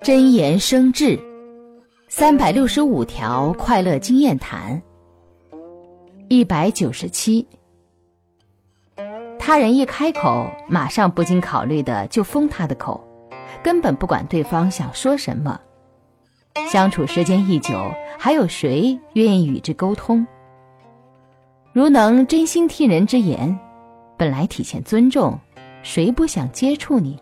真言生智，三百六十五条快乐经验谈。一百九十七，他人一开口，马上不经考虑的就封他的口，根本不管对方想说什么。相处时间一久，还有谁愿意与之沟通？如能真心听人之言，本来体现尊重，谁不想接触你？